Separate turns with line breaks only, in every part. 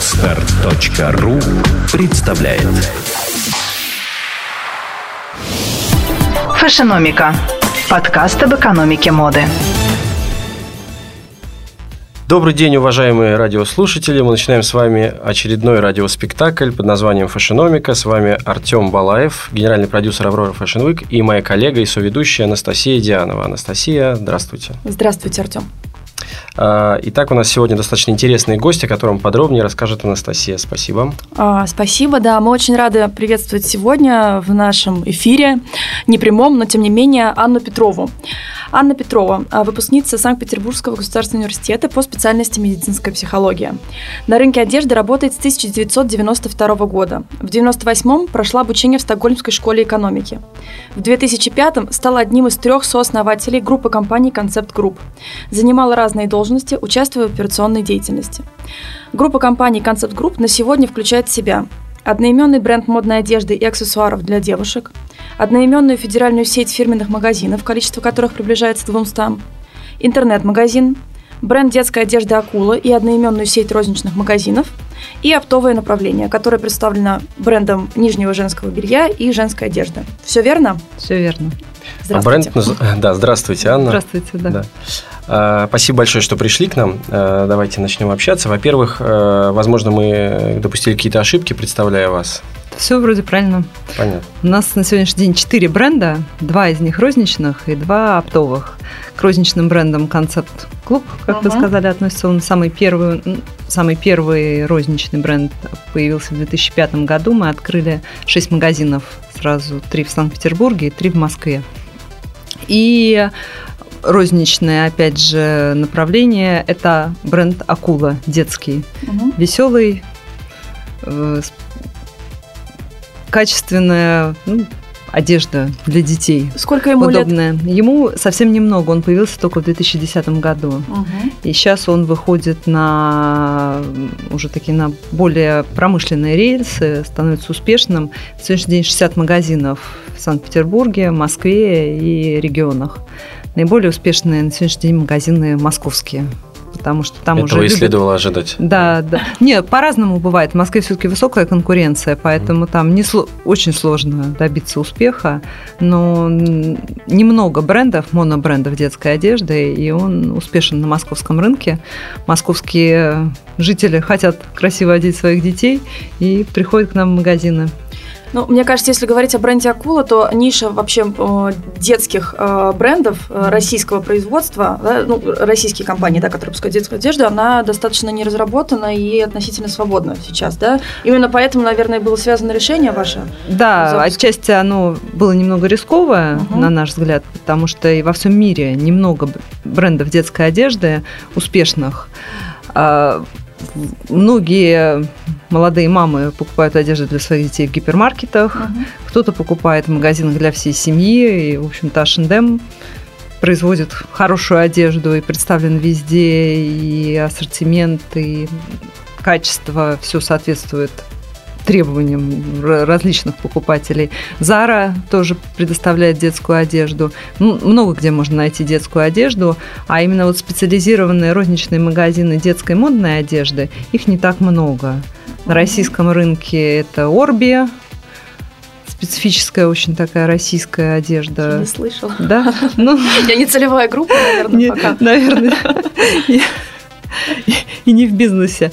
Отстар.ру представляет
Фэшеномика. Подкаст об экономике моды.
Добрый день, уважаемые радиослушатели. Мы начинаем с вами очередной радиоспектакль под названием «Фэшеномика». С вами Артем Балаев, генеральный продюсер «Аврора Fashion Week» и моя коллега и соведущая Анастасия Дианова. Анастасия, здравствуйте.
Здравствуйте, Артем.
А, итак, у нас сегодня достаточно интересный гость, о котором подробнее расскажет Анастасия. Спасибо.
А, спасибо, да. Мы очень рады приветствовать сегодня в нашем эфире, не прямом, но тем не менее, Анну Петрову. Анна Петрова, а, выпускница Санкт-Петербургского государственного университета по специальности медицинская психология. На рынке одежды работает с 1992 года. В 1998 прошла обучение в Стокгольмской школе экономики. В 2005 стала одним из трех сооснователей группы компаний «Concept Group». Занимала разные должности, участвуя в операционной деятельности. Группа компаний «Concept Group» на сегодня включает в себя одноименный бренд модной одежды и аксессуаров для девушек, одноименную федеральную сеть фирменных магазинов, количество которых приближается к 200, интернет-магазин, бренд детской одежды «Acoola» и одноименную сеть розничных магазинов, и оптовое направление, которое представлено брендом нижнего женского белья и женской одежды. Все верно?
Все верно.
Здравствуйте. Бренд, да, здравствуйте, Анна.
Здравствуйте, да. да.
А, спасибо большое, что пришли к нам. А, давайте начнем общаться. Во-первых, а, возможно, мы допустили какие-то ошибки, представляя вас.
Все вроде правильно.
Понятно.
У нас на сегодняшний день четыре бренда, два из них розничных и два оптовых. К розничным брендам концепт клуб, как uh-huh. вы сказали, относится он самый первый, самый первый розничный бренд появился в 2005 году. Мы открыли шесть магазинов сразу, три в Санкт-Петербурге и три в Москве. И розничное, опять же, направление – это бренд «Акула» детский. Угу. Веселый, э, качественная ну, одежда для детей.
Сколько ему
удобная.
лет?
Ему совсем немного, он появился только в 2010 году. Угу. И сейчас он выходит на уже такие на более промышленные рельсы, становится успешным. В сегодняшний день 60 магазинов в Санкт-Петербурге, Москве и регионах. Наиболее успешные на сегодняшний день магазины московские потому что там
Этого
уже...
и следовало ожидать.
Да, да. Не, по-разному бывает. В Москве все-таки высокая конкуренция, поэтому там не сло... очень сложно добиться успеха, но немного брендов, монобрендов детской одежды, и он успешен на московском рынке. Московские жители хотят красиво одеть своих детей и приходят к нам в магазины.
Ну, мне кажется, если говорить о бренде Акула, то ниша вообще э, детских э, брендов э, российского производства, да, ну, российские компании, да, которые выпускают детскую одежду, она достаточно не разработана и относительно свободна сейчас, да? Именно поэтому, наверное, было связано решение ваше?
Да, запуска. отчасти оно было немного рисковое, угу. на наш взгляд, потому что и во всем мире немного брендов детской одежды успешных. Многие молодые мамы покупают одежду для своих детей в гипермаркетах, uh-huh. кто-то покупает в магазинах для всей семьи, и, в общем-то, H&M производит хорошую одежду и представлен везде, и ассортимент, и качество, все соответствует требованиям различных покупателей. Зара тоже предоставляет детскую одежду. Много где можно найти детскую одежду, а именно вот специализированные розничные магазины детской модной одежды, их не так много. На российском рынке это Орби, специфическая очень такая российская одежда.
Не слышала.
Да?
Ну, Я не целевая группа, наверное,
не,
пока.
Наверное. И не в бизнесе.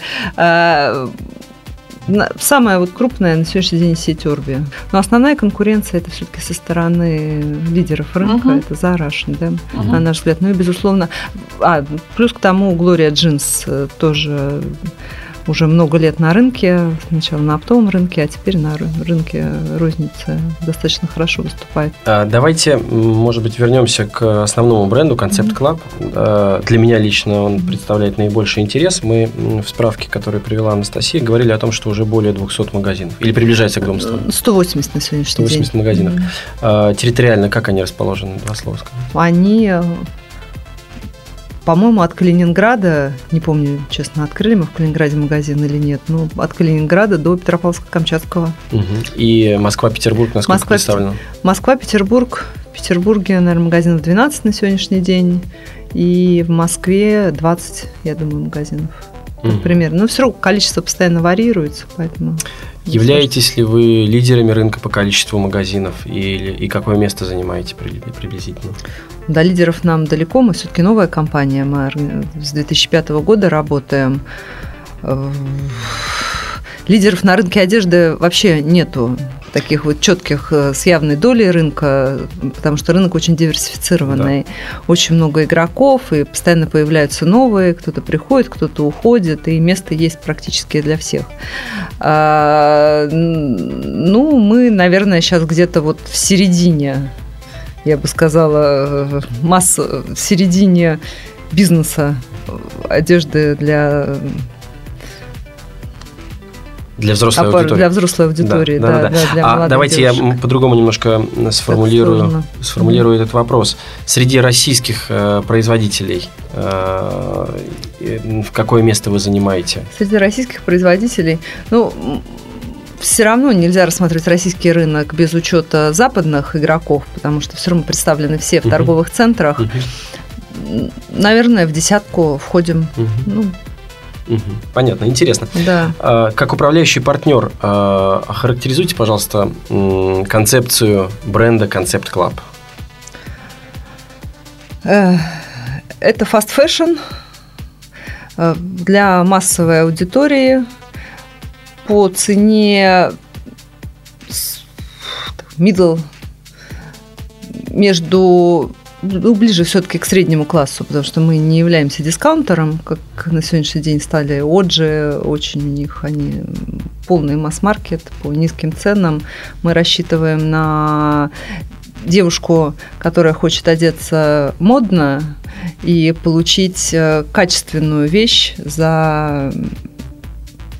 Самая вот крупная на сегодняшний день сеть Орби. Но основная конкуренция это все-таки со стороны лидеров рынка, uh-huh. это Zara, да, uh-huh. на наш взгляд. Ну и безусловно, а плюс к тому Глория Джинс э, тоже уже много лет на рынке, сначала на оптовом рынке, а теперь на рынке розницы достаточно хорошо выступает.
А, давайте, может быть, вернемся к основному бренду Concept Club. Mm-hmm. Для меня лично он представляет наибольший интерес. Мы в справке, которую привела Анастасия, говорили о том, что уже более 200 магазинов. Или приближается к 200?
180 на сегодняшний
180 день. 180 магазинов. Mm-hmm. Территориально как они расположены? Два слова скажем.
Они по-моему, от Калининграда, не помню, честно, открыли мы в Калининграде магазин или нет, но от Калининграда до Петропавловска-Камчатского.
Угу. И Москва-Петербург насколько Москва, представлена?
Москва-Петербург, в Петербурге, наверное, магазинов 12 на сегодняшний день, и в Москве 20, я думаю, магазинов. например. Но все равно количество постоянно варьируется, поэтому...
Являетесь ли вы лидерами рынка по количеству магазинов или, и какое место занимаете приблизительно?
До лидеров нам далеко, мы все-таки новая компания, мы с 2005 года работаем. Э, лидеров на рынке одежды вообще нету таких вот четких э, с явной долей рынка, потому что рынок очень диверсифицированный, да. очень много игроков, и постоянно появляются новые, кто-то приходит, кто-то уходит, и место есть практически для всех. А, ну, мы, наверное, сейчас где-то вот в середине, я бы сказала, масса, в середине бизнеса одежды для
для взрослой Опор, аудитории.
Для взрослой аудитории, да. да, да, да.
да для а давайте девушек. я по-другому немножко сформулирую, сформулирую mm-hmm. этот вопрос. Среди российских э, производителей э, в какое место вы занимаете?
Среди российских производителей, ну, все равно нельзя рассматривать российский рынок без учета западных игроков, потому что все равно представлены все в uh-huh. торговых центрах. Uh-huh. Наверное, в десятку входим. Uh-huh. Ну,
Понятно, интересно.
Да.
А, как управляющий партнер, а, охарактеризуйте, пожалуйста, концепцию бренда Concept Club.
Э, это fast fashion э, для массовой аудитории по цене middle между ближе все-таки к среднему классу, потому что мы не являемся дискаунтером, как на сегодняшний день стали Оджи, очень у них они полный масс-маркет по низким ценам. Мы рассчитываем на девушку, которая хочет одеться модно и получить э, качественную вещь за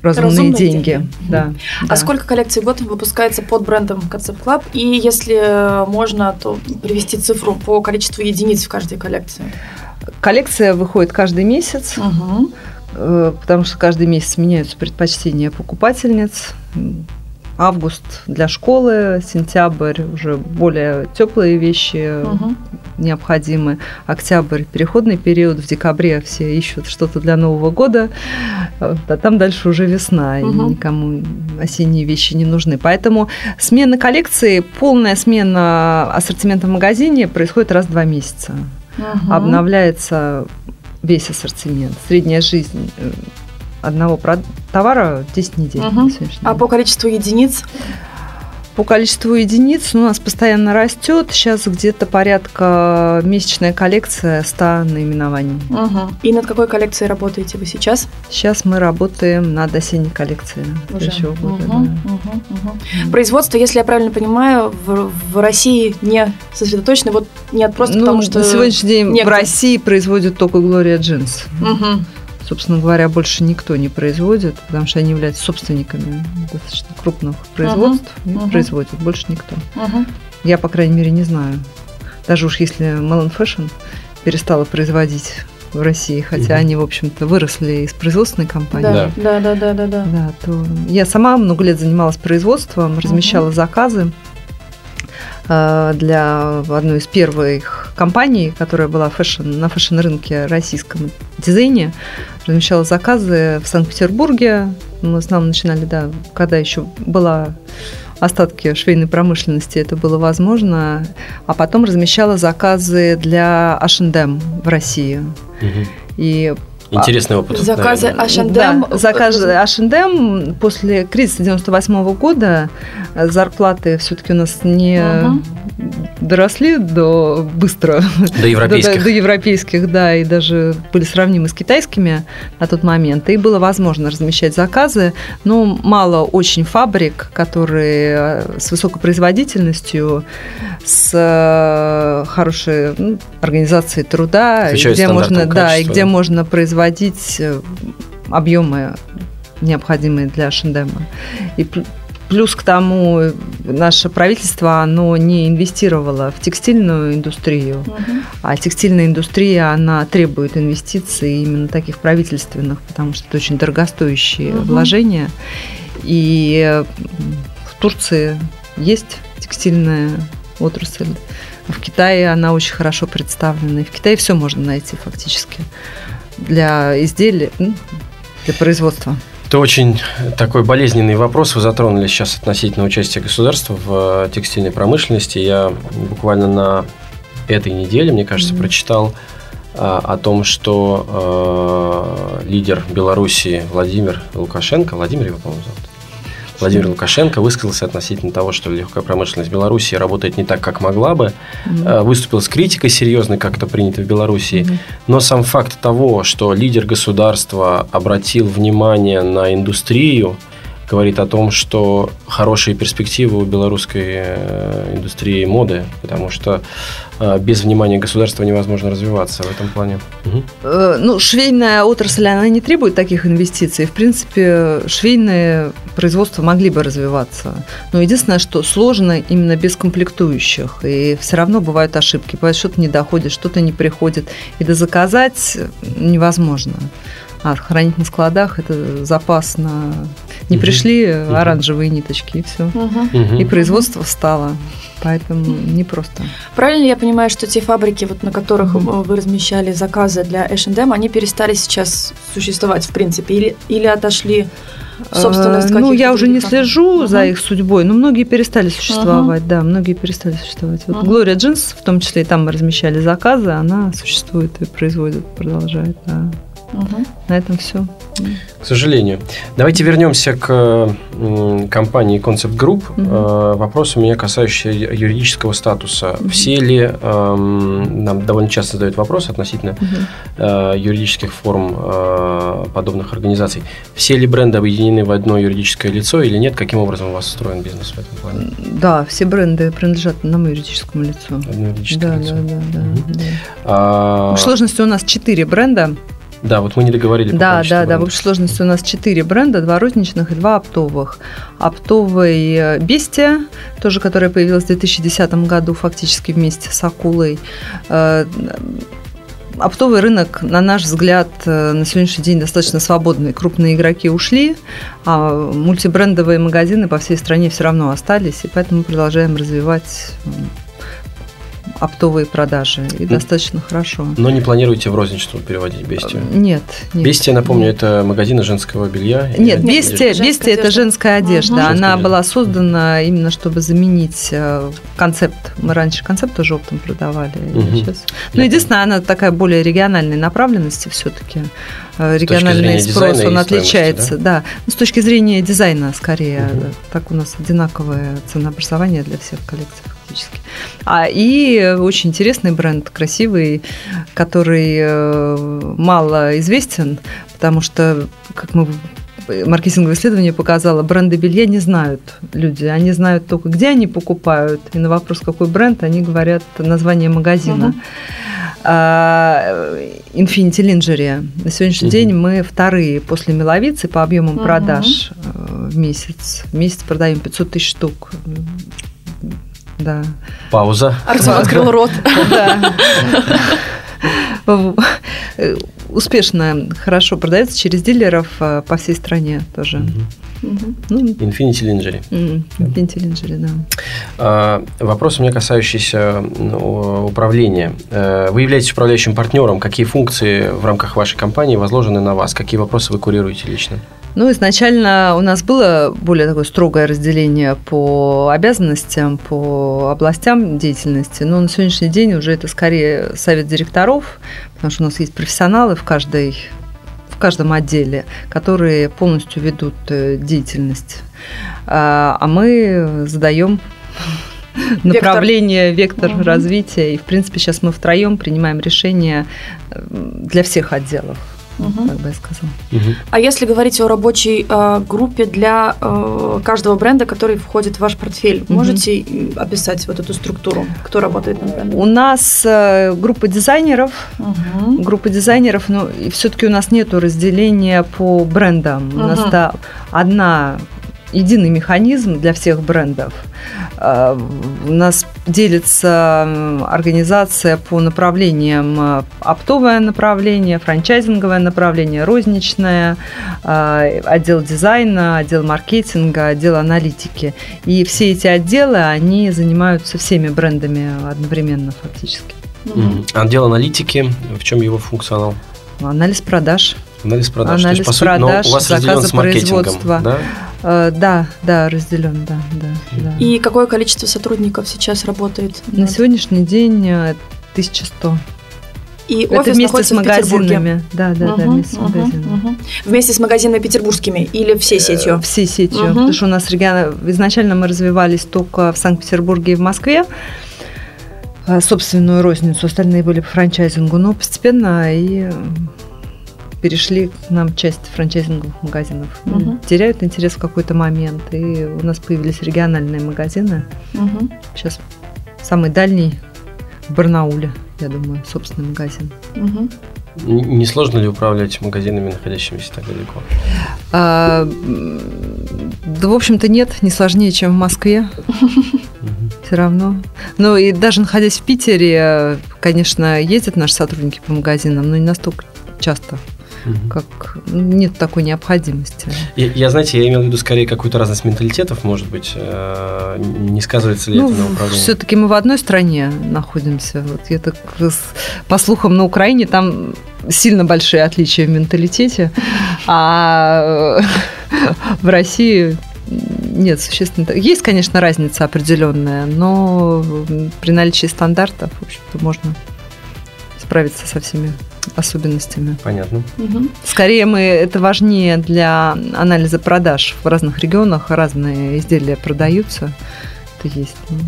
разумные, разумные деньги. деньги. Да,
а да. сколько коллекций в год выпускается под брендом Concept Club? И если можно, то привести цифру по количеству единиц в каждой коллекции.
Коллекция выходит каждый месяц. Угу потому что каждый месяц меняются предпочтения покупательниц август для школы, сентябрь уже более теплые вещи угу. необходимы, октябрь переходный период, в декабре все ищут что-то для Нового года, а там дальше уже весна, угу. и никому осенние вещи не нужны. Поэтому смена коллекции, полная смена ассортимента в магазине происходит раз в два месяца. Угу. Обновляется весь ассортимент. Средняя жизнь э, одного товара 10 недель. Угу.
А по количеству единиц?
По количеству единиц у нас постоянно растет. Сейчас где-то порядка месячная коллекция 100 наименований.
Угу. И над какой коллекцией работаете вы сейчас?
Сейчас мы работаем над осенней коллекцией.
Уже. Года, угу, да. угу, угу. Производство, если я правильно понимаю, в, в России не сосредоточено, вот нет просто ну, потому, что...
На сегодняшний день некто... в России производят только Глория Джинс. Угу собственно говоря, больше никто не производит, потому что они являются собственниками достаточно крупных производств uh-huh. и uh-huh. производят. Больше никто. Uh-huh. Я, по крайней мере, не знаю. Даже уж если Melon Fashion перестала производить в России, хотя угу. они, в общем-то, выросли из производственной компании.
Да, да, да, да, да, да.
да то я сама много лет занималась производством, размещала угу. заказы для одной из первых компаний, которая была fashion, на fashion -рынке российском дизайне, размещала заказы в Санкт-Петербурге. Мы с нами начинали, да, когда еще была остатки швейной промышленности, это было возможно. А потом размещала заказы для H&M в России. Угу.
И Интересный опыт.
Заказы H&M.
Да, заказы H&M после кризиса 98 -го года зарплаты все-таки у нас не угу. доросли до быстро.
До европейских.
До, до, до европейских, да, и даже были сравнимы с китайскими на тот момент. И было возможно размещать заказы, но мало очень фабрик, которые с высокой производительностью, с э, хорошей ну, организацией труда, где можно, да, и где можно производить э, объемы необходимые для Шендема. И Плюс к тому, наше правительство, оно не инвестировало в текстильную индустрию, угу. а текстильная индустрия, она требует инвестиций именно таких правительственных, потому что это очень дорогостоящие угу. вложения. И в Турции есть текстильная отрасль. В Китае она очень хорошо представлена. И в Китае все можно найти фактически для изделий, для производства?
Это очень такой болезненный вопрос. Вы затронули сейчас относительно участия государства в э, текстильной промышленности. Я буквально на этой неделе, мне кажется, mm-hmm. прочитал а, о том, что э, лидер Белоруссии Владимир Лукашенко, Владимир его, по-моему, зовут, Владимир Лукашенко высказался относительно того, что легкая промышленность Беларуси работает не так, как могла бы. Mm-hmm. Выступил с критикой серьезной, как это принято в Беларуси. Mm-hmm. Но сам факт того, что лидер государства обратил внимание на индустрию, говорит о том, что хорошие перспективы у белорусской э, индустрии моды, потому что э, без внимания государства невозможно развиваться в этом плане.
Угу. Ну, швейная отрасль, она не требует таких инвестиций. В принципе, швейные производства могли бы развиваться. Но единственное, что сложно именно без комплектующих. И все равно бывают ошибки. Бывает, что-то не доходит, что-то не приходит. И заказать невозможно. А хранить на складах это запас на... Не угу. пришли угу. оранжевые ниточки, и все. Угу. И производство встало. Поэтому непросто.
Правильно я понимаю, что те фабрики, вот, на которых mm вы размещали заказы для H&M, они перестали сейчас существовать, в принципе, или, или отошли собственно,
э, Ну, я уже не слежу uh за их судьбой, но многие перестали существовать, uh да, многие перестали существовать. Вот Глория Джинс, в том числе и там мы размещали заказы, она существует и производит, продолжает, да. Угу. На этом все.
К сожалению. Давайте вернемся к компании Concept Group. Угу. Вопрос у меня касающийся юридического статуса. Угу. Все ли, эм, нам довольно часто задают вопрос относительно угу. юридических форм э, подобных организаций, все ли бренды объединены в одно юридическое лицо или нет? Каким образом у вас устроен бизнес в этом плане?
Да, все бренды принадлежат одному юридическому лицу.
Одно юридическое
да,
лицо.
Да, да, да, угу. да. А... В сложности у нас четыре бренда.
Да, вот мы не договорили.
Да, да, да. В общей сложности у нас четыре бренда, два розничных и два оптовых. Оптовый э, Бестия, тоже которая появилась в 2010 году фактически вместе с Акулой. Э, оптовый рынок, на наш взгляд, э, на сегодняшний день достаточно свободный. Крупные игроки ушли, а мультибрендовые магазины по всей стране все равно остались, и поэтому мы продолжаем развивать оптовые продажи, и ну, достаточно хорошо.
Но не планируете в розничную переводить Бестию?
Нет. нет
Бестия, напомню, нет. это магазины женского белья?
Нет, Бестия, Бестия это женская одежда. Угу. Она одежда. была создана именно, чтобы заменить э, концепт. Мы раньше концепт тоже оптом продавали. Угу. Сейчас. Ну, единственное, она такая более региональной направленности все-таки. Э, региональный спрос, он отличается. Да? да. Ну, с точки зрения дизайна, скорее. Угу. Так у нас одинаковое ценообразование для всех коллекций фактически. А, и очень интересный бренд, красивый, который э, мало известен, потому что, как мы маркетинговое исследование показало, бренды белья не знают люди. Они знают только, где они покупают. И на вопрос, какой бренд, они говорят название магазина. Uh-huh. Infinity Lingerie. На сегодняшний uh-huh. день мы вторые после Меловицы по объемам uh-huh. продаж э, в месяц. В месяц продаем 500 тысяч штук. Да.
Пауза.
Артем открыл рот. Да.
Успешно, хорошо продается через дилеров э, по всей стране тоже.
Ну, Infinity Lingerie.
Infinity Lingerie, да.
А, вопрос у меня касающийся ну, управления. Э, вы являетесь управляющим партнером. Какие функции в рамках вашей компании возложены на вас? Какие вопросы вы курируете лично?
Ну, изначально у нас было более такое строгое разделение по обязанностям, по областям деятельности, но на сегодняшний день уже это скорее совет директоров, потому что у нас есть профессионалы в каждой в каждом отделе, которые полностью ведут э, деятельность. А, а мы задаем направление, вектор угу. развития. И, в принципе, сейчас мы втроем принимаем решения э, для всех отделов угу. как бы я сказала.
Угу. А если говорить о рабочей э, группе для э, каждого бренда, который входит в ваш портфель, угу. можете описать вот эту структуру, кто работает на бренде?
У нас э, группа дизайнеров, угу. группа дизайнеров, но ну, все-таки у нас нет разделения по брендам. Угу. У нас да, одна единый механизм для всех брендов. А, у нас делится организация по направлениям оптовое направление, франчайзинговое направление, розничное, а, отдел дизайна, отдел маркетинга, отдел аналитики. И все эти отделы, они занимаются всеми брендами одновременно фактически.
Отдел аналитики, в чем его функционал?
Анализ продаж.
Анализ продаж.
Анализ
То есть, по
продаж,
сути, но у вас разделен
заказа
с маркетингом,
производства.
да?
Э, Да, да, разделен, да, да, да.
И какое количество сотрудников сейчас работает?
На
над-
сегодняшний день э, 1100.
И
Это
офис
вместе с магазинами. Да, да, да,
Мгм,
вместе с магазинами.
мгм. Вместе с магазинами петербургскими или всей сетью?
Э, Всей сетью.
Мгм.
Потому что у нас регион... изначально мы развивались только в Санкт-Петербурге и в Москве. э, Собственную розницу, остальные были по франчайзингу, но постепенно и э, перешли к нам часть франчайзинговых магазинов.
Мгм.
Теряют интерес в какой-то момент, и у нас появились региональные магазины.
Мгм.
Сейчас самый дальний в Барнауле, я думаю, собственный магазин.
Н- Не сложно ли управлять магазинами, находящимися так далеко?
А, да, в общем-то, нет, не сложнее, чем в Москве. Все равно. Ну и даже находясь в Питере, конечно, ездят наши сотрудники по магазинам, но не настолько часто,
Мгм.
как нет такой необходимости.
Я, я, знаете, я имел в виду скорее какую-то разность менталитетов, может быть. э, Не сказывается ли
Ну,
это на управлении?
все-таки мы в одной стране находимся. Вот я так по слухам на Украине там сильно большие отличия в менталитете, а в России нет, существенно. Есть, конечно, разница определенная, но при наличии стандартов, в общем-то, можно справиться со всеми особенностями.
Понятно.
Мгм.
Скорее мы это важнее для анализа продаж в разных регионах, разные изделия продаются. Это есть. ну,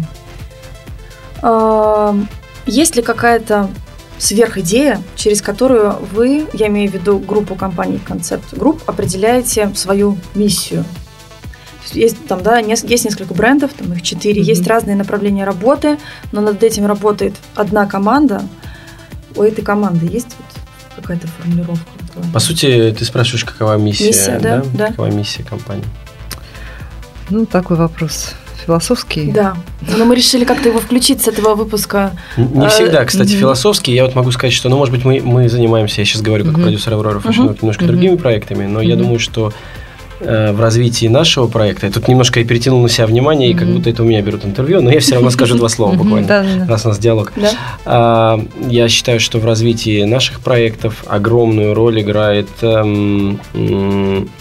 А, Есть ли какая-то сверхидея, через которую вы, я имею в виду группу компаний Concept Group, определяете свою миссию? Есть там, да, есть несколько брендов, там их четыре,
Мгм.
есть разные направления работы, но над этим работает одна команда. У этой команды есть вот какая-то формулировка?
По сути, ты спрашиваешь, какова миссия,
Миссия, да, да.
Какова миссия компании?
Ну, такой вопрос философский.
Да, но мы решили как-то его включить с этого выпуска.
Не
А,
всегда, кстати, философский. Я вот могу сказать, что, ну, может быть, мы, мы занимаемся, я сейчас говорю как продюсер
Мгм.
Week, немножко другими проектами, но я думаю, что э, в развитии нашего проекта, я тут немножко и перетянул на себя внимание, и как будто это у меня берут интервью, но я все равно скажу два слова буквально, раз у нас диалог. А, Я считаю, что в развитии наших проектов огромную роль играет эм,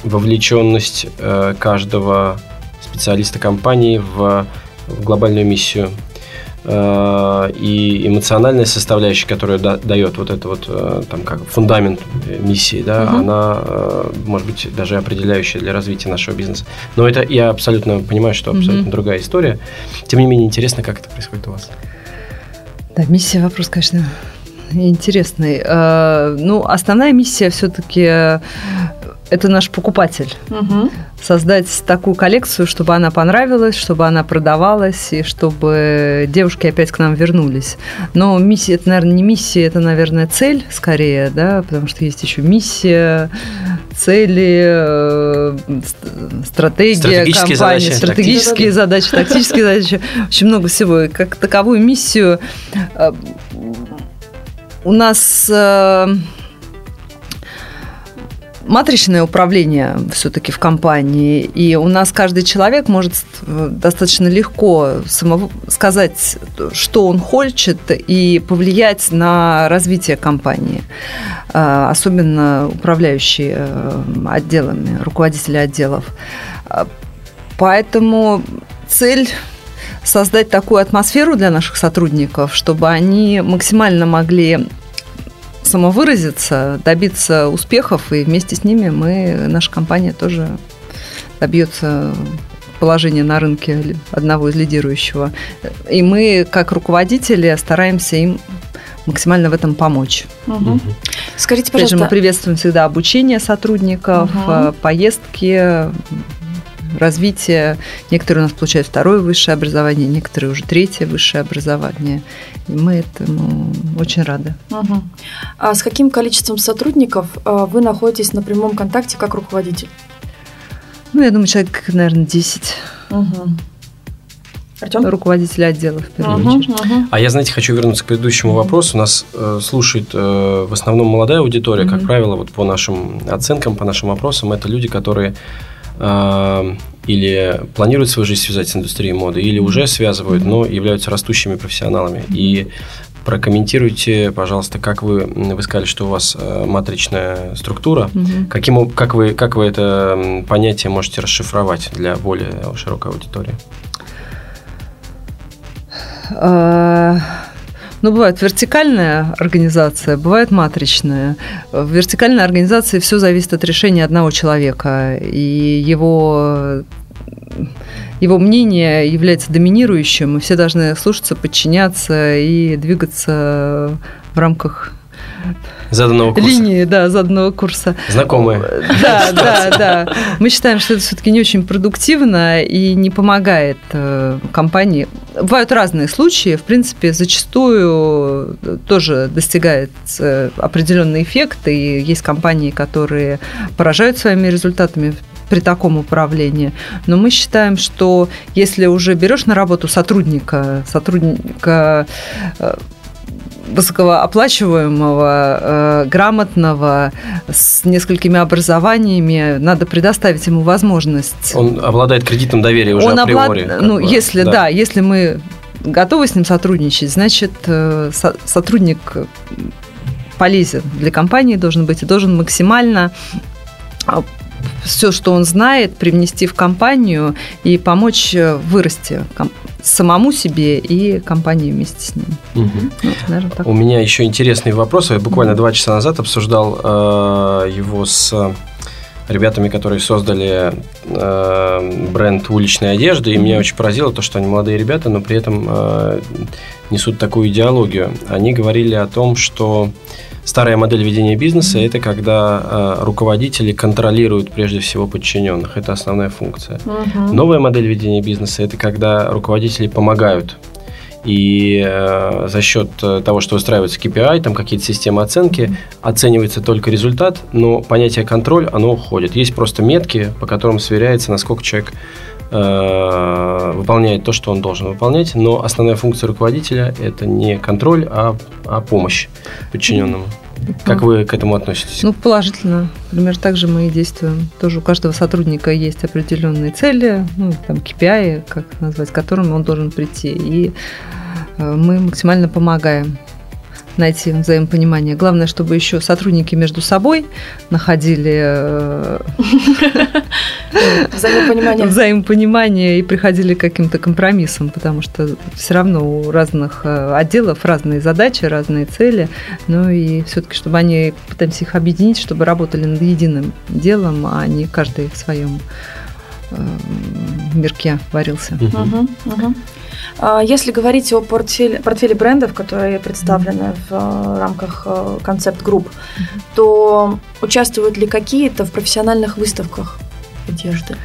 вовлеченность э, каждого специалиста компании в глобальную миссию. Э, И эмоциональная составляющая, которая да- дает вот это вот э, там как фундамент миссии, да,
Мгм.
она э, может быть даже определяющая для развития нашего бизнеса. Но это я абсолютно понимаю, что абсолютно
Мгм.
другая история. Тем не менее интересно, как это происходит у вас.
Да, миссия вопрос, конечно, интересный. Ну, основная миссия все-таки это наш покупатель.
Мгм.
Создать такую коллекцию, чтобы она понравилась, чтобы она продавалась, и чтобы девушки опять к нам вернулись. Но миссия, это, наверное, не миссия, это, наверное, цель скорее, да, потому что есть еще миссия, цели, э, ст- стратегия
Стратегические
компании,
задачи,
стратегические задачи, тактические задачи, очень много всего. И как таковую миссию э, у нас э, матричное управление все-таки в компании, и у нас каждый человек может э, достаточно легко самого сказать, что он хочет, и повлиять на развитие компании, Э, особенно управляющие э, отделами, руководители отделов. Поэтому цель создать такую атмосферу для наших сотрудников, чтобы они максимально могли самовыразиться, добиться успехов, и вместе с ними мы, наша компания тоже добьется положения на рынке одного из лидирующего. И мы, как руководители, стараемся им максимально в этом помочь.
Мгм. Скажите,
Опять же,
пожалуйста,
мы приветствуем всегда обучение сотрудников, э, поездки, развитие. Некоторые у нас получают второе высшее образование, некоторые уже третье высшее образование. И мы этому очень рады.
Мгм. А с каким количеством сотрудников а, вы находитесь на прямом контакте как руководитель?
Ну, я думаю, человек, наверное, 10
Артем?
руководителей отделов, в первую очередь.
А я, знаете, хочу вернуться к предыдущему вопросу. У нас э, слушает э, в основном молодая аудитория, как
Мгм.
правило, вот по нашим оценкам, по нашим вопросам, это люди, которые или планируют свою жизнь связать с индустрией моды, или уже связывают, но являются растущими профессионалами. И Прокомментируйте, пожалуйста, как вы, вы сказали, что у вас э, матричная структура. Угу. Каким, как, вы, как вы это понятие можете расшифровать для более широкой аудитории?
Ну, бывает вертикальная организация, бывает матричная. В вертикальной организации все зависит от решения одного человека, и его его мнение является доминирующим, и все должны слушаться, подчиняться и двигаться в рамках
заданного курса.
Линии, да, заданного курса.
Знакомые.
Да, да, да. Мы считаем, что это все-таки не очень продуктивно и не помогает э, компании. Бывают разные случаи. В принципе, зачастую тоже достигает определенный эффект, и есть компании, которые поражают своими результатами при таком управлении. Но мы считаем, что если уже берешь на работу сотрудника, сотрудника э, высокооплачиваемого, э, грамотного, с несколькими образованиями, надо предоставить ему возможность.
Он обладает кредитом доверия уже Он априори. Облад...
Ну, бы, если да. да, если мы готовы с ним сотрудничать, значит, э, со- сотрудник полезен для компании должен быть и должен максимально а, все, что он знает, привнести в компанию и помочь э, вырасти самому себе и компании вместе с ним. Угу.
Вот, наверное, так. У меня еще интересный вопрос. Я буквально два часа назад обсуждал э, его с ребятами, которые создали э, бренд уличной одежды, и меня очень поразило то, что они молодые ребята, но при этом э, несут такую идеологию. Они говорили о том, что Старая модель ведения бизнеса – это когда э, руководители контролируют прежде всего подчиненных. Это основная функция. Угу. Новая модель ведения бизнеса – это когда руководители помогают и э, за счет э, того, что устраивается KPI, там какие-то системы оценки, оценивается только результат, но понятие контроль, оно уходит. Есть просто метки, по которым сверяется, насколько человек э, выполняет то, что он должен выполнять, но основная функция руководителя – это не контроль, а, а помощь подчиненному. Как вы к этому относитесь?
Ну, положительно. Примерно так же мы и действуем. Тоже у каждого сотрудника есть определенные цели, ну, там, KPI, как назвать, к которым он должен прийти. И э, мы максимально помогаем найти взаимопонимание. Главное, чтобы еще сотрудники между собой находили э, взаимопонимание. взаимопонимание и приходили к каким-то компромиссам, потому что все равно у разных э, отделов разные задачи, разные цели, ну и все-таки, чтобы они пытаемся их объединить, чтобы работали над единым делом, а не каждый в своем э, мирке варился.
Угу, угу. Если говорить о портфеле, портфеле брендов, которые представлены в э, рамках э, концепт-групп, mm-hmm. то участвуют ли какие-то в профессиональных выставках одежды?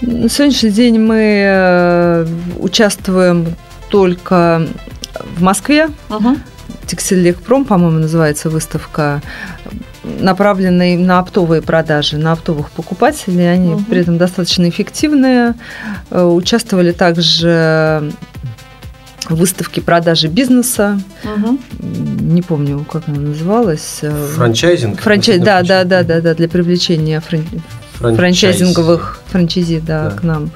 На сегодняшний день мы э, участвуем только в Москве. Uh-huh. Текстильлекпром, по-моему, называется выставка направленные на оптовые продажи, на оптовых покупателей. Они угу. при этом достаточно эффективные. Э, участвовали также в выставке продажи бизнеса. Угу. Не помню, как она называлась.
Франчайзинг?
Франчайз, да, да, да, да, да, для привлечения фран... франчайзинговых франчайзи да, да. к нам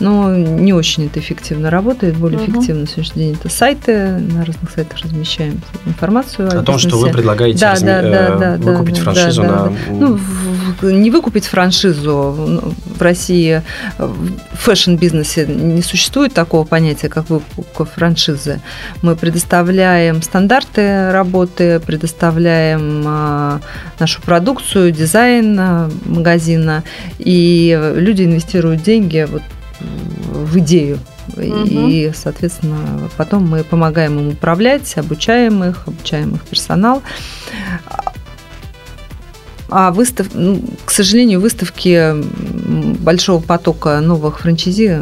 но не очень это эффективно работает. Более угу. эффективно на сегодняшний день это сайты. На разных сайтах размещаем информацию
о, о том, что вы предлагаете да, разми... да, да, да, выкупить да, франшизу
да,
на...
Да. Ну, не выкупить франшизу. Ну, в России в fashion-бизнесе не существует такого понятия, как выкупка франшизы. Мы предоставляем стандарты работы, предоставляем а, нашу продукцию, дизайн а, магазина, и люди инвестируют деньги вот в идею. Угу. И, соответственно, потом мы помогаем им управлять, обучаем их, обучаем их персонал. А выстав... ну, к сожалению, выставки большого потока новых франчайзи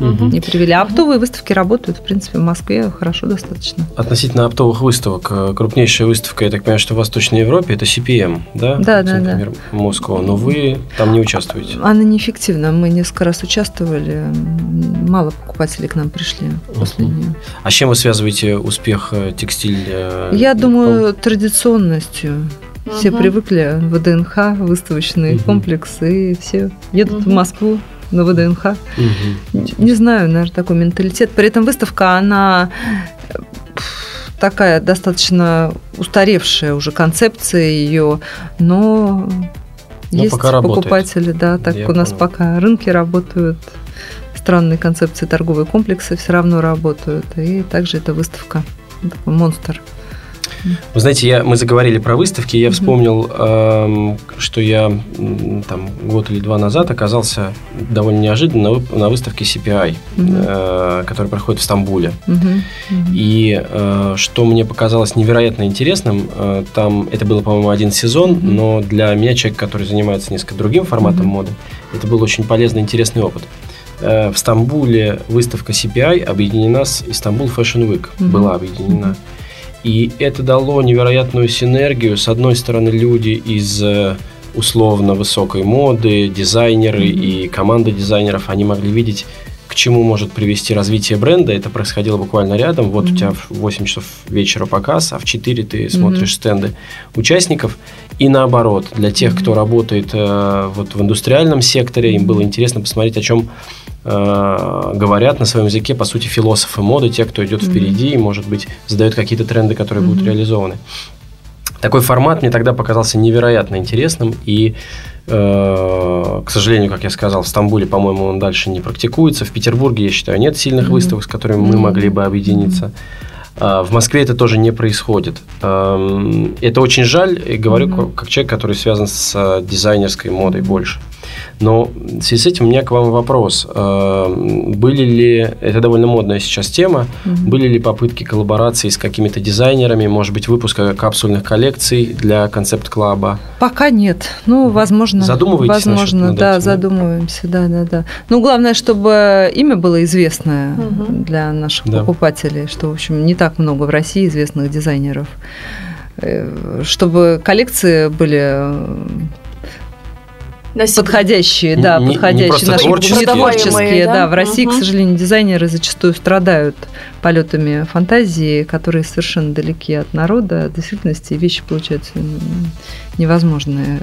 угу. не привели. А оптовые выставки работают, в принципе, в Москве хорошо достаточно.
Относительно оптовых выставок, э, крупнейшая выставка, я так понимаю, что в Восточной Европе, это CPM, да?
Да, да, например,
да. Москва, но вы там не участвуете.
Она неэффективна. Мы несколько раз участвовали, мало покупателей к нам пришли после нее.
А с чем вы связываете успех э, текстиль?
Э, я думаю, традиционностью. Все угу. привыкли в ВДНХ, выставочный угу. комплекс, и все едут угу. в Москву на ВДНХ. Угу. Не знаю, наверное, такой менталитет. При этом выставка, она такая достаточно устаревшая уже концепция ее, но
Но
есть
пока работает.
покупатели, да, так
Я
у нас
понял.
пока рынки работают, странные концепции торговые комплексы все равно работают, и также эта выставка такой монстр.
Вы знаете, я, мы заговорили про выставки, я вспомнил, эм, что я там год или два назад оказался довольно неожиданно на вы- на выставке CPI, э, которая проходит в Стамбуле. И э, что мне показалось невероятно интересным, э, там это было, по-моему, один сезон, но для меня, человека, который занимается несколько другим форматом моды, это был очень полезный, интересный опыт. Э, в Стамбуле выставка CPI объединена с Истанбул Fashion Week,
Мгм.
была объединена. И это дало невероятную синергию. С одной стороны, люди из э, условно высокой моды, дизайнеры
Мгм.
и команда дизайнеров, они могли видеть, к чему может привести развитие бренда. Это происходило буквально рядом. Вот у
Мгм.
тебя в 8 часов вечера показ, а в 4 ты смотришь стенды участников. И наоборот, для тех, кто работает э, вот в индустриальном секторе, им было интересно посмотреть, о чем э, говорят на своем языке, по сути, философы моды, те, кто идет
Мгм.
впереди и, может быть, задают какие-то тренды, которые будут
Мгм.
реализованы. Такой формат мне тогда показался невероятно интересным, и, э, к сожалению, как я сказал, в Стамбуле, по-моему, он дальше не практикуется. В Петербурге, я считаю, нет сильных
Мгм.
выставок, с которыми мы
Мгм.
могли бы объединиться. А, В Москве это тоже не происходит. Эм, Это очень жаль, и говорю как- как человек, который связан с э, дизайнерской модой больше. Но в связи с этим у меня к вам вопрос. Эм, Были ли, это довольно модная сейчас тема,
Мгм.
были ли попытки коллаборации с какими-то дизайнерами, может быть, выпуска капсульных коллекций для концепт-клаба?
Пока нет. Ну, возможно.
Задумываетесь
Возможно,
насчет-
да,
этим, да?
задумываемся, да, да, да. Ну, главное, чтобы имя было известное
Мгм.
для наших
Да.
покупателей, что, в общем, не так много в России известных дизайнеров. Э, Чтобы коллекции были
Носить.
подходящие,
Не-
да,
не- не
подходящие
просто
наши
творческие.
не да.
да?
В России, к
Мгм.
сожалению, дизайнеры зачастую страдают полетами фантазии, которые совершенно далеки от народа, от действительности, и вещи получаются невозможные.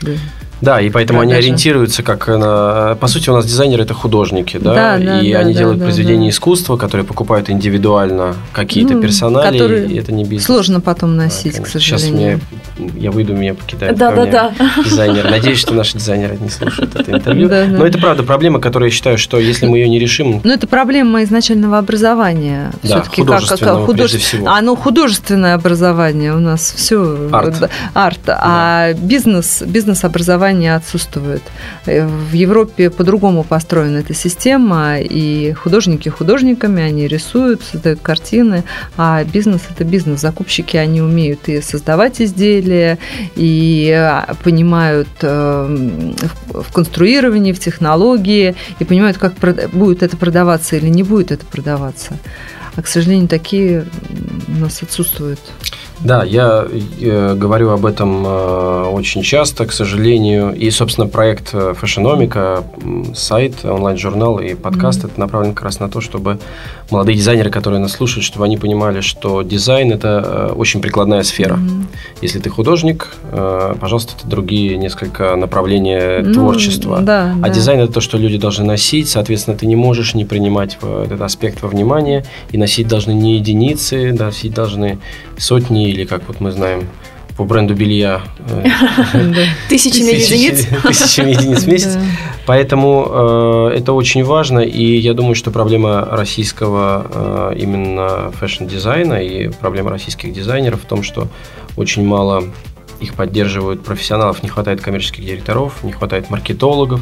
для-
Да, и поэтому они
Продажи.
ориентируются как на... По сути, у нас дизайнеры – это художники, да?
Да, да,
и
да,
они
да,
делают
да,
произведения
да.
искусства, которые покупают индивидуально какие-то
Ну,
персонали,
которые
и это не бизнес.
Сложно потом
Да,
носить, к
конечно. Сейчас
сожалению.
мне, я выйду, меня покидают.
Да, да, да.
Дизайнер. Надеюсь, что наши дизайнеры не слушают это интервью.
Да, да.
Но это правда проблема, которую я считаю, что если мы ее не решим,
Ну, это проблема изначального образования.
Да,
Всё-таки
художественного прежде всего.
А, ну, художественное образование у нас все
Арт.
арт, а бизнес, бизнес-образование отсутствует. Э, В Европе по-другому построена эта система, и художники художниками, они рисуют, создают картины, а бизнес это бизнес. Закупщики, они умеют и создавать изделия, и э, понимают э, в конструировании, в технологии, и понимают, как будет это продаваться или не будет это продаваться. А, к сожалению, такие у нас отсутствуют.
Да, я э, говорю об этом э, очень часто, к сожалению. И, собственно, проект э, Фэшономика, м, сайт, онлайн-журнал и подкаст,
Мгм.
это направлен как раз на то, чтобы молодые дизайнеры, которые нас слушают, чтобы они понимали, что дизайн – это э, очень прикладная сфера.
Мгм.
Если ты художник, э, пожалуйста, это другие несколько направления
Ну,
творчества.
Да,
А
да.
дизайн это то, что люди должны носить, соответственно, ты не можешь не принимать в- этот аспект во внимание, и носить должны не единицы, носить должны сотни, или как вот мы знаем по бренду белья, э.
Тысячами единиц.
тысячами единиц в месяц. Поэтому э, это очень важно, и я думаю, что проблема российского э, именно fashion-дизайна и проблема российских дизайнеров в том, что очень мало их поддерживают профессионалов, не хватает коммерческих директоров, не хватает маркетологов,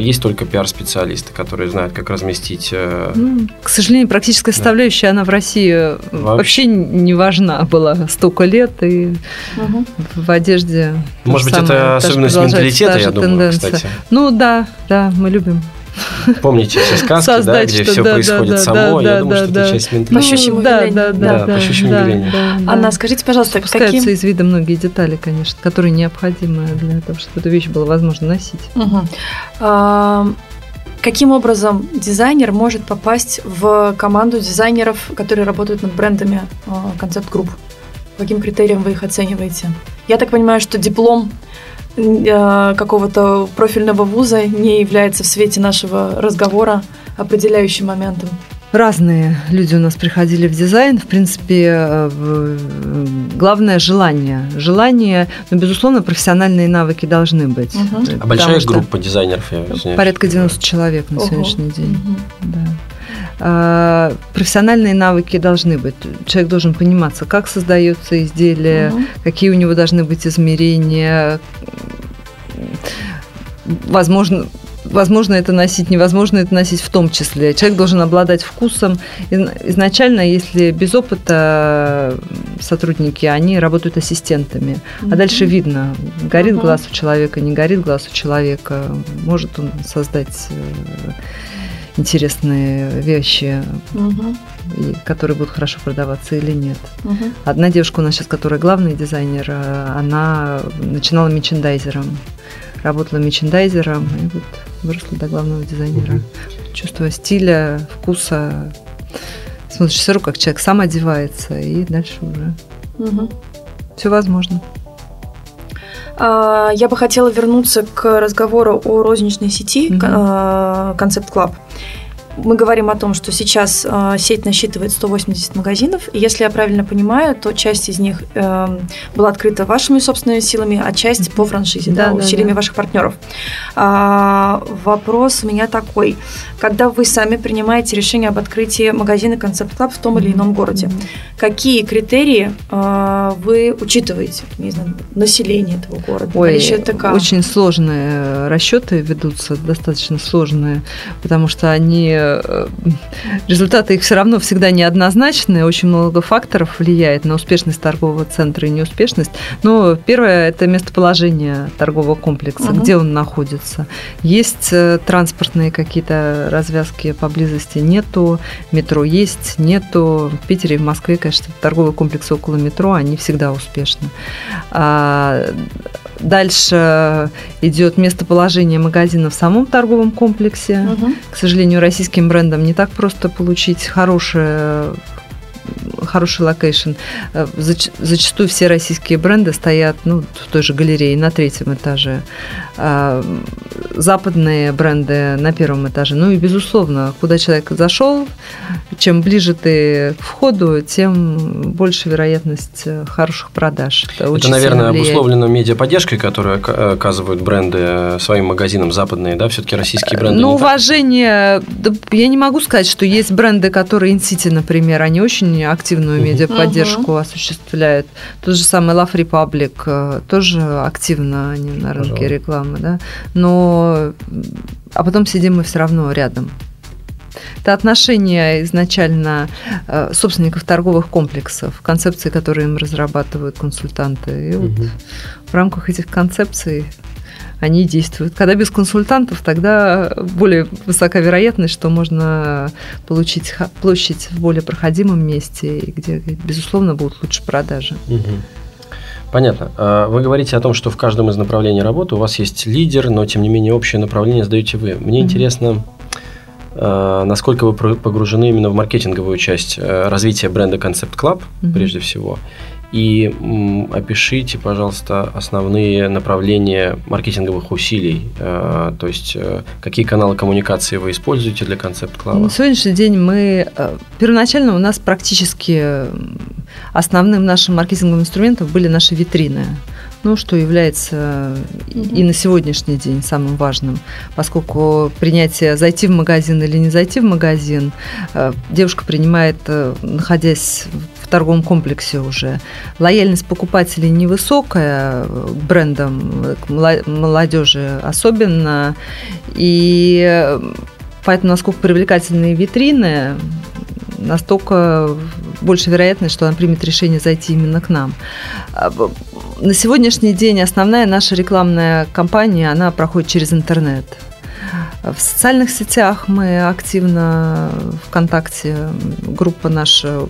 есть только пиар-специалисты, которые знают, как разместить э,
Ну, к сожалению, практическая составляющая, она в России вообще не важна была столько лет, и
Мгм.
в одежде...
Может
же
быть,
самое,
это особенность менталитета,
та
я думаю,
тенденция.
кстати.
Ну да, да, мы любим.
Помните все сказки, да,
Создать
где
что-
все
да, да,
происходит
да,
само.
да,
я думаю,
да,
что
да.
это часть
По
менталитета.
щучьему
Ну, да, да, да,
Да,
да,
по щучьему
да, да, да.
Анна, скажите, пожалуйста,
Спускаются
каким...
из вида многие детали, конечно, которые необходимы для того, чтобы эту вещь было возможно носить.
Мгм. А, Каким образом дизайнер может попасть в команду дизайнеров, которые работают над брендами а, концепт-групп? По каким критериям вы их оцениваете? Я так понимаю, что диплом какого-то профильного вуза не является в свете нашего разговора определяющим моментом.
разные люди у нас приходили в дизайн. В принципе, э, главное желание. Желание, но, безусловно, профессиональные навыки должны быть.
Угу. А большая группа дизайнеров?
Я порядка 90 человек на Ого. сегодняшний день. Угу. Да. А, профессиональные навыки должны быть. Человек должен пониматься, как создается изделие, угу. какие у него должны быть измерения, возможно, возможно это носить, невозможно это носить в том числе. Человек должен обладать вкусом. Изначально, если без опыта сотрудники, они работают ассистентами. Mm-hmm. А дальше видно, горит uh-huh. глаз у человека, не горит глаз у человека. Может он создать э, интересные вещи, угу. которые будут хорошо продаваться или нет. Угу. Одна девушка у нас сейчас, которая главный дизайнер, э, она начинала мерчендайзером, работала мерчендайзером и вот выросла до главного дизайнера. Угу. Чувство стиля, вкуса. Смотришь все равно, как человек сам одевается, и дальше уже угу. все возможно.
А, я бы хотела вернуться к разговору о розничной сети Concept Club мы говорим о том, что сейчас э, сеть насчитывает 180 магазинов, и если я правильно понимаю, то часть из них э, была открыта вашими собственными силами, а часть по франшизе, да, да, усилиями да. ваших партнеров. А, вопрос у меня такой. Когда вы сами принимаете решение об открытии магазина Concept Club в том или ином городе, какие критерии э, вы учитываете? Не знаю, население этого города,
Ой, ТК? Очень сложные расчеты ведутся, достаточно сложные, потому что они Э, результаты их все равно всегда неоднозначные, очень много факторов влияет на успешность торгового центра и неуспешность. Но первое – это местоположение торгового комплекса, угу. где он находится. Есть э, транспортные какие-то развязки поблизости, нету, метро есть, нету. В Питере и в Москве, конечно, торговые комплексы около метро, они всегда успешны. А Дальше идет местоположение магазина в самом торговом комплексе. Угу. К сожалению, российским брендам не так просто получить хорошее хороший location. Э, зачастую все российские бренды стоят ну, в той же галерее на третьем этаже. Западные бренды на первом этаже. Ну и, безусловно, куда человек зашел, чем ближе ты к входу, тем больше вероятность э, хороших продаж.
Это, Это наверное, обусловлено медиаподдержкой, которую оказывают бренды своим магазинам западные, да, все-таки российские бренды.
Ну, уважение, да, я не могу сказать, что есть бренды, которые InCity, например, они очень активную медиаподдержку uh-huh. осуществляют. Тот же самый Love Republic э, тоже активно они на рынке Пожалуй. рекламы, да. Но а потом сидим мы все равно рядом. Это отношение изначально э, собственников торговых комплексов, концепции, которые им разрабатывают консультанты. И угу. вот в рамках этих концепций они действуют. Когда без консультантов, тогда более высока вероятность, что можно получить площадь в более проходимом месте, где, безусловно, будут лучше продажи. Угу.
Понятно. А вы говорите о том, что в каждом из направлений работы у вас есть лидер, но тем не менее общее направление сдаете вы. Мне mm интересно, а, насколько вы погружены именно в маркетинговую часть э, развития бренда Concept Club, mm прежде всего, и опишите, пожалуйста, основные направления маркетинговых усилий, э, то есть э, какие каналы коммуникации вы используете для концепт клава.
На сегодняшний день мы э, первоначально у нас практически основным нашим маркетинговым инструментом были наши витрины. Ну, что является и на сегодняшний день самым важным, поскольку принятие зайти в магазин или не зайти в магазин девушка принимает, находясь торговом комплексе уже. Лояльность покупателей невысокая брендам, молодежи особенно. И поэтому, насколько привлекательные витрины, настолько больше вероятность, что она примет решение зайти именно к нам. На сегодняшний день основная наша рекламная кампания, она проходит через интернет. В социальных сетях мы активно ВКонтакте, группа наша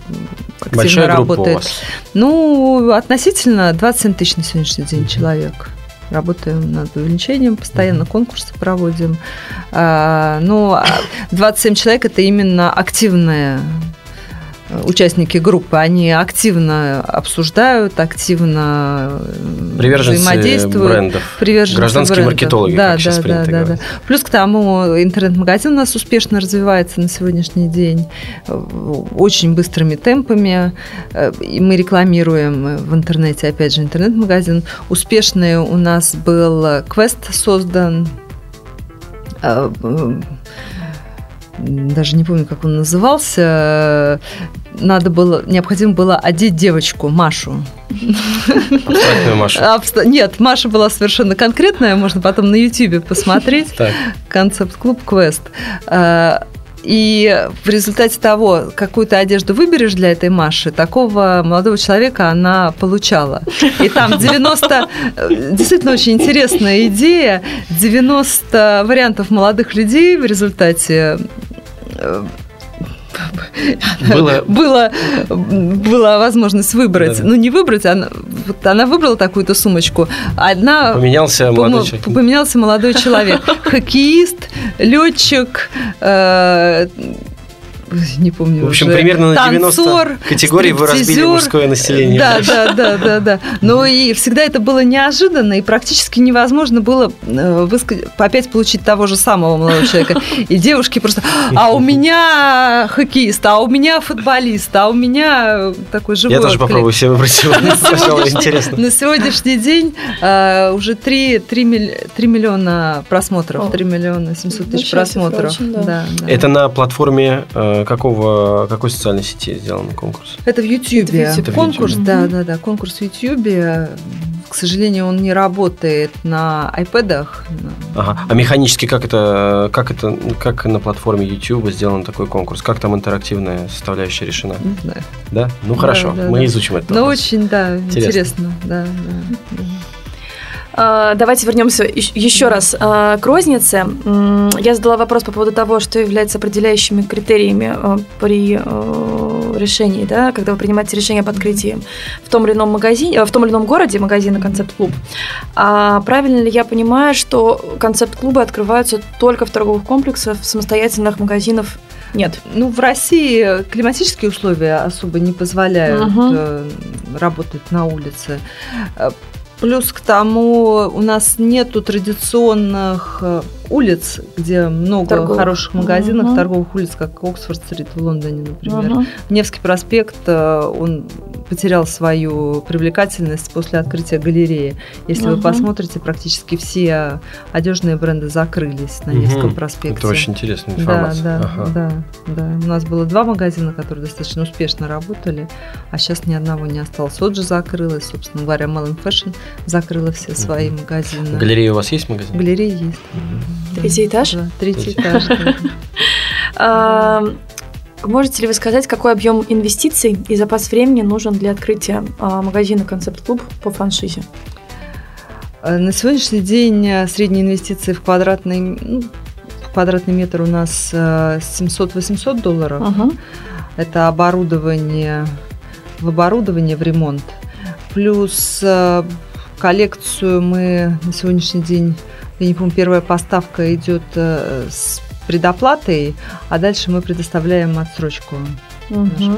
активно Большая работает. У вас. Ну, относительно 27 тысяч на сегодняшний день человек работаем над увеличением, постоянно конкурсы проводим. А, ну, 27 а человек – это именно активная участники группы, они активно обсуждают, активно э,
Приверженцы
взаимодействуют.
брендов.
Приверженцы
Гражданские
брендов.
маркетологи,
да,
как сейчас
да,
принято
да, да,
говорить.
да. Плюс к тому, интернет-магазин у нас успешно развивается на сегодняшний день э, очень быстрыми темпами. Э, И мы рекламируем в интернете, опять же, интернет-магазин. Успешный у нас был э, квест создан. Э, э, Даже не помню, как он назывался. Надо было, необходимо было одеть девочку, Машу.
Абстрактную Машу.
Нет, Маша была совершенно конкретная, можно потом на Ютьюбе посмотреть. Концепт-клуб Квест. А, И в результате того, какую ты одежду выберешь для этой Маши, такого молодого человека она получала. И там 90... э, Действительно очень интересная идея. 90 вариантов молодых людей в результате э,
было
было, была возможность выбрать.
Да-да.
Ну, не выбрать, она, вот она выбрала такую-то сумочку. Одна
поменялся молодой
Помо-
человек.
Поменялся молодой человек. Хоккеист, летчик, э, не помню
В общем,
уже,
примерно на 90
танцор,
категорий вы разбили мужское население.
Да, да, да, да, да. Но и всегда это было неожиданно, и практически невозможно было э, опять получить того же самого молодого человека. И девушки просто, а у меня хоккеист, а у меня футболист, а у меня такой живой
Я тоже
отклик.
попробую себе выбрать. Сначала интересно.
На сегодняшний день э, уже 3, 3, миллиона просмотров,
О.
3 миллиона 700 тысяч просмотров.
очень, да.
Да, да.
Это на платформе э, какого, какой социальной сети сделан конкурс?
Это в Ютьюбе.
Это в
YouTube.
Конкурс, да, да, да, конкурс в Ютьюбе. К сожалению, он не работает на айпэдах.
Ага. А механически как это, как это, как на платформе YouTube сделан такой конкурс? Как там интерактивная составляющая решена?
Не знаю.
Да? Ну хорошо,
да,
мы
да.
изучим это.
Но очень, да,
Интересно.
интересно. да, да, да.
Давайте вернемся ещ- еще раз а, к рознице. Я задала вопрос по поводу того, что является определяющими критериями а, при решении, да, когда вы принимаете решение об открытии в том или ином магазине, в том или ином городе магазина концепт-клуб. А правильно ли я понимаю, что концепт-клубы открываются только в торговых комплексах, самостоятельных магазинов нет?
Ну, в России климатические условия особо не позволяют э, работать на улице. Плюс к тому у нас нету традиционных э, улиц, где много
Торговых.
хороших магазинов,
Мгм.
торговых улиц, как Оксфорд-стрит в Лондоне, например.
Мгм.
Невский проспект, э, он потерял свою привлекательность после открытия галереи. Если вы
Мгм.
посмотрите, практически все одежные бренды закрылись на. Невском проспекте.
Это очень интересная
Да,
информация.
да,
Ага.
да, да. У нас было два магазина, которые достаточно успешно работали, а сейчас ни одного не осталось. Оджи закрылась, собственно говоря, Melon Fashion закрыла все свои магазины.
В галерее у вас есть магазин?
Галереи есть.
Третий этаж?
Да, третий этаж.
А, Можете ли вы сказать, какой объем инвестиций и запас времени нужен для открытия а, магазина Концепт-клуб по франшизе?
Э, На сегодняшний день э, средние инвестиции в квадратный, ну, в квадратный метр у нас э, 700-800 долларов.
Мгм.
Это оборудование, в оборудование, в ремонт. Плюс э, коллекцию мы на сегодняшний день, я не помню, первая поставка идет э, с предоплатой, а дальше мы предоставляем отсрочку.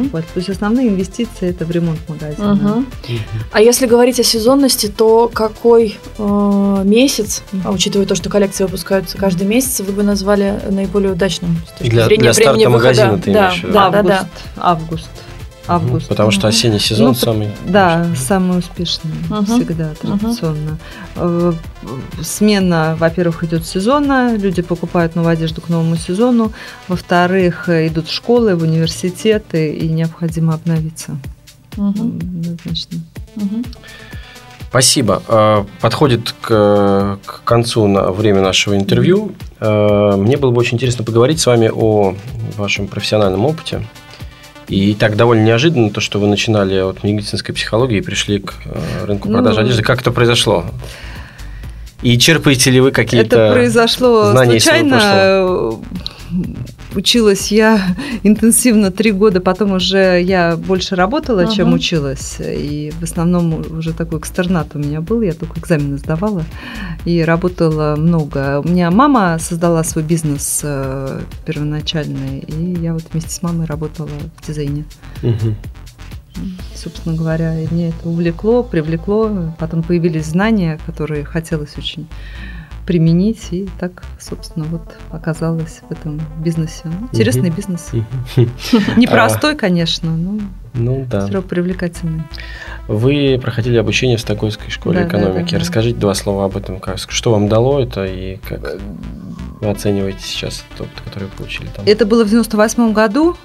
оплату. То есть основные инвестиции это в ремонт магазина.
Мгм. А если говорить о сезонности, то какой э, месяц, а учитывая то, что коллекции выпускаются каждый месяц, вы бы назвали наиболее удачным с точки
Для-
зрения
для старта
времени выхода?
магазина ты
да,
имеешь виду?
да, да,
август,
да.
Август, август.
Потому что осенний сезон
Ну,
самый...
Да, самый успешный
Мгм.
всегда традиционно. Э, Смена, во-первых, идет сезонно, люди покупают новую одежду к новому сезону. Во-вторых, э, идут в школы, в университеты, и необходимо обновиться.
Мгм,
Однозначно.
мгм.
Спасибо. Э, Подходит к, к концу на время нашего интервью. Мне было бы очень интересно поговорить с вами о вашем профессиональном опыте. И так довольно неожиданно то, что вы начинали от медицинской психологии и пришли к э, рынку продажи
Ну,
одежды. Как это произошло? И черпаете ли вы какие-то
Это произошло
знания
случайно. Училась я интенсивно три года, потом уже я больше работала, чем
Ага.
училась. И в основном уже такой экстернат у меня был, я только экзамены сдавала и работала много. У меня мама создала свой бизнес э, первоначальный, и я вот вместе с мамой работала в дизайне.
Мгм.
Собственно говоря, мне это увлекло, привлекло. Потом появились знания, которые хотелось очень применить, и так, собственно, вот оказалась в этом бизнесе. Ну, Интересный
Мгм.
бизнес. Непростой, конечно, но
Ну да.
все равно привлекательный.
Вы проходили обучение в Стокгольмской школе
Да, да,
экономики.
да, да.
Расскажите два слова об этом. Как, что вам дало это и как вы оцениваете сейчас тот который вы получили там?
Это было в 98 году,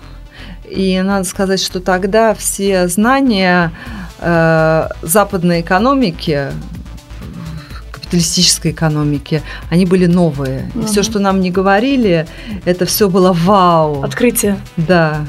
и надо сказать, что тогда все знания э, западной экономики, капиталистической экономики, они были новые. И
Мгм.
все, что нам не говорили, это все было вау.
Открытие.
Да.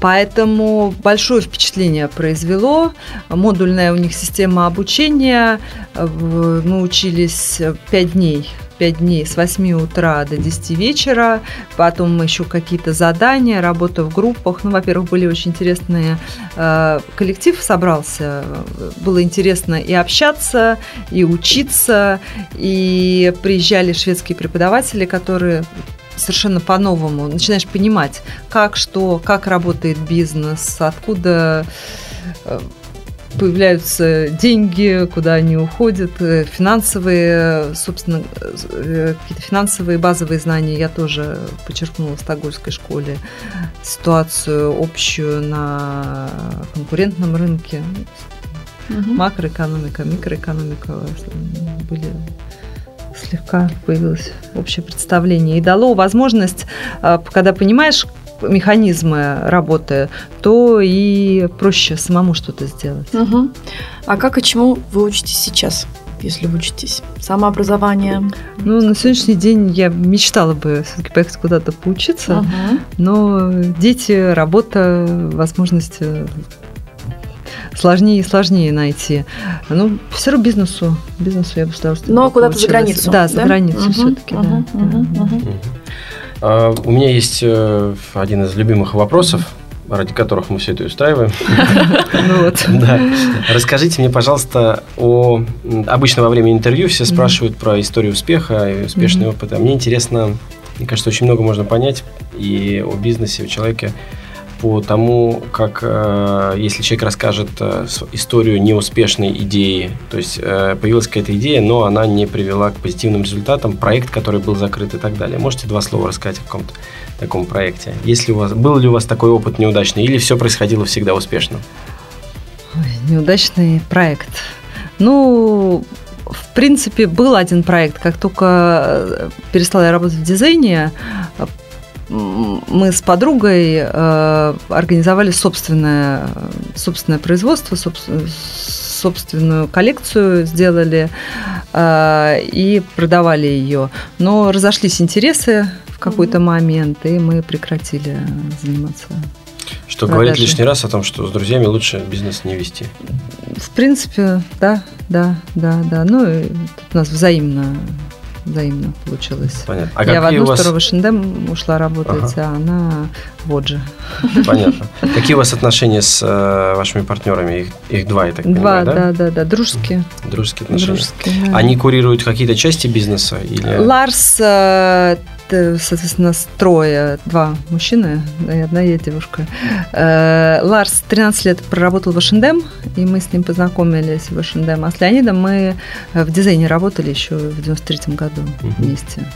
Поэтому большое впечатление произвело. Модульная у них система обучения. В- Мы учились 5 дней. 5 дней с 8 утра до 10 вечера. Потом еще какие-то задания, работа в группах. Ну, во-первых, были очень интересные... э, Коллектив собрался. Было интересно и общаться, и учиться. И приезжали шведские преподаватели, которые совершенно по-новому. Начинаешь понимать, как что, как работает бизнес, откуда э, появляются деньги, куда они уходят, э, финансовые, собственно, э, какие-то финансовые базовые знания я тоже почерпнула в Стокгольмской школе. Ситуацию общую на конкурентном рынке,
Мгм.
макроэкономика, микроэкономика были слегка появилось общее представление и дало возможность, а, когда понимаешь механизмы работы, то и проще самому что-то сделать.
Мгм. А как и чему вы учитесь сейчас, если вы учитесь? Самообразование.
Ну, на сегодняшний день я мечтала бы все-таки поехать куда-то поучиться,
Мгм.
но дети, работа, возможности сложнее и сложнее найти. Ну, все равно бизнесу, бизнесу я бы с удовольствием
Но куда-то за границу.
Да, за границу
Мгм,
все-таки, да,
мгм,
да, да.
мгм.
Мгм. А, У меня есть э, один из любимых вопросов, ради которых мы все это и устраиваем.
Ну.
Да. Расскажите мне, пожалуйста, о... Обычно во время интервью все спрашивают про историю успеха и успешный опыт. А мне интересно, мне кажется, очень много можно понять и о бизнесе, о человеке по тому, как э, если человек расскажет э, историю неуспешной идеи, то есть э, появилась какая-то идея, но она не привела к позитивным результатам, проект, который был закрыт и так далее. Можете два слова рассказать о каком-то таком проекте? Если у вас был ли у вас такой опыт неудачный, или все происходило всегда успешно?
Ой, неудачный проект. Ну, в принципе, был один проект. Как только перестала я работать в дизайне, мы с подругой э, организовали собственное, собственное производство, собс- собственную коллекцию сделали э, и продавали ее. Но разошлись интересы в какой-то момент, и мы прекратили заниматься
Что
Продажи.
говорит лишний раз о том, что с друзьями лучше бизнес не вести.
В принципе, да, да, да, да. Ну, тут у нас взаимно, взаимно получилось.
Понятно. А
Я в одну
вас...
сторону в H&M ушла работать, а она вот же.
Понятно. Какие у вас отношения с э, вашими партнерами? Их, их два, я так
Два,
понимаю, да?
да, да, да, дружеские.
Дружеские отношения.
дружеские да.
Они курируют какие-то части бизнеса? Или...
Ларс, э, соответственно, с трое, два мужчины да, и одна я девушка. Э, Ларс 13 лет проработал в H&M, и мы с ним познакомились в H&M. А с Леонидом мы э, в дизайне работали еще в 93 году вместе.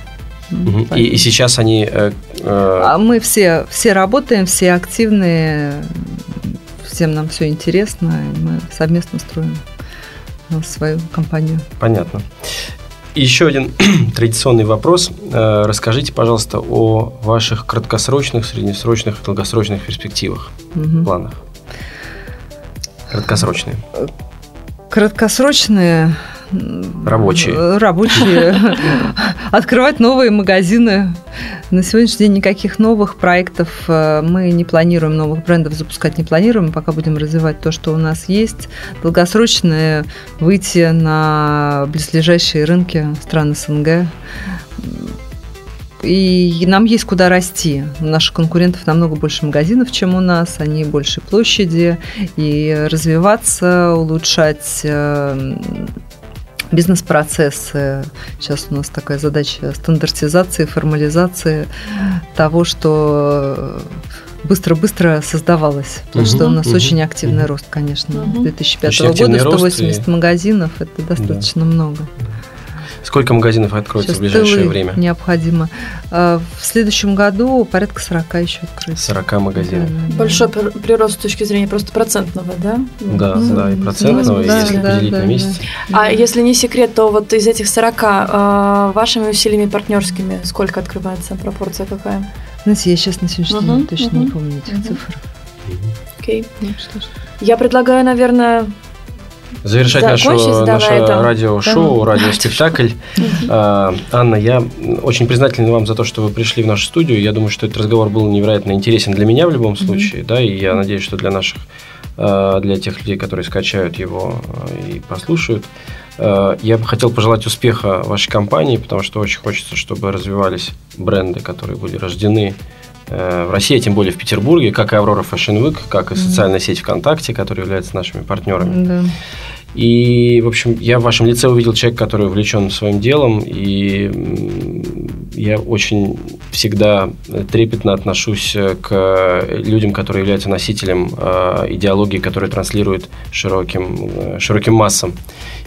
Мгм. И, и сейчас они... э, э,
А мы все, все работаем, все активные, всем нам все интересно, и мы совместно строим э, свою компанию.
Понятно. Еще один традиционный вопрос. Э, Расскажите, пожалуйста, о ваших краткосрочных, среднесрочных и долгосрочных перспективах,
Мгм.
планах. Краткосрочные.
Краткосрочные,
Рабочие.
Рабочие. Открывать новые магазины. На сегодняшний день никаких новых проектов мы не планируем, новых брендов запускать не планируем, пока будем развивать то, что у нас есть. Долгосрочные выйти на близлежащие рынки стран СНГ и нам есть куда расти. У наших конкурентов намного больше магазинов, чем у нас, они больше площади, и развиваться, улучшать э, бизнес-процессы. Сейчас у нас такая задача стандартизации, формализации того, что быстро-быстро создавалось. Потому угу, что у нас угу, очень активный угу. рост, конечно. Угу. 2005 года 180 и... магазинов – это достаточно да. много.
Сколько магазинов откроется
Сейчас
в ближайшее время?
Необходимо. А, в следующем году порядка 40 еще открыться.
40 магазинов.
Да, Большой прирост с точки зрения просто процентного, да?
Да, ну, да, и процентного, да, если да, поделить да, на месяц.
Да. А если не секрет, то вот из этих 40 а, вашими усилиями партнерскими сколько открывается? Пропорция какая?
Знаете, я сейчас на сегодняшний день uh-huh, точно uh-huh, не помню этих uh-huh. цифр.
Окей. Okay. Ну, я предлагаю, наверное,
Завершать наше, наше радиошоу, да. радиоспектакль. А, Анна, я очень признателен вам за то, что вы пришли в нашу студию. Я думаю, что этот разговор был невероятно интересен для меня в любом случае, да, и я надеюсь, что для наших, а, для тех людей, которые скачают его а, и послушают. Я бы хотел пожелать успеха вашей компании, потому что очень хочется, чтобы развивались бренды, которые были рождены в России, тем более в Петербурге, как и Аврора Fashion Week, как и социальная сеть ВКонтакте, которые являются нашими партнерами. Да. И, в общем, я в вашем лице увидел человека, который увлечен своим делом, и я очень всегда трепетно отношусь к людям, которые являются носителем э, идеологии, которая транслирует широким, э, широким массам.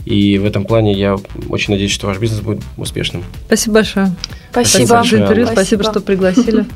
И в этом плане я очень надеюсь, что ваш бизнес будет успешным.
Спасибо большое.
Спасибо.
Спасибо за интервью, спасибо, что пригласили.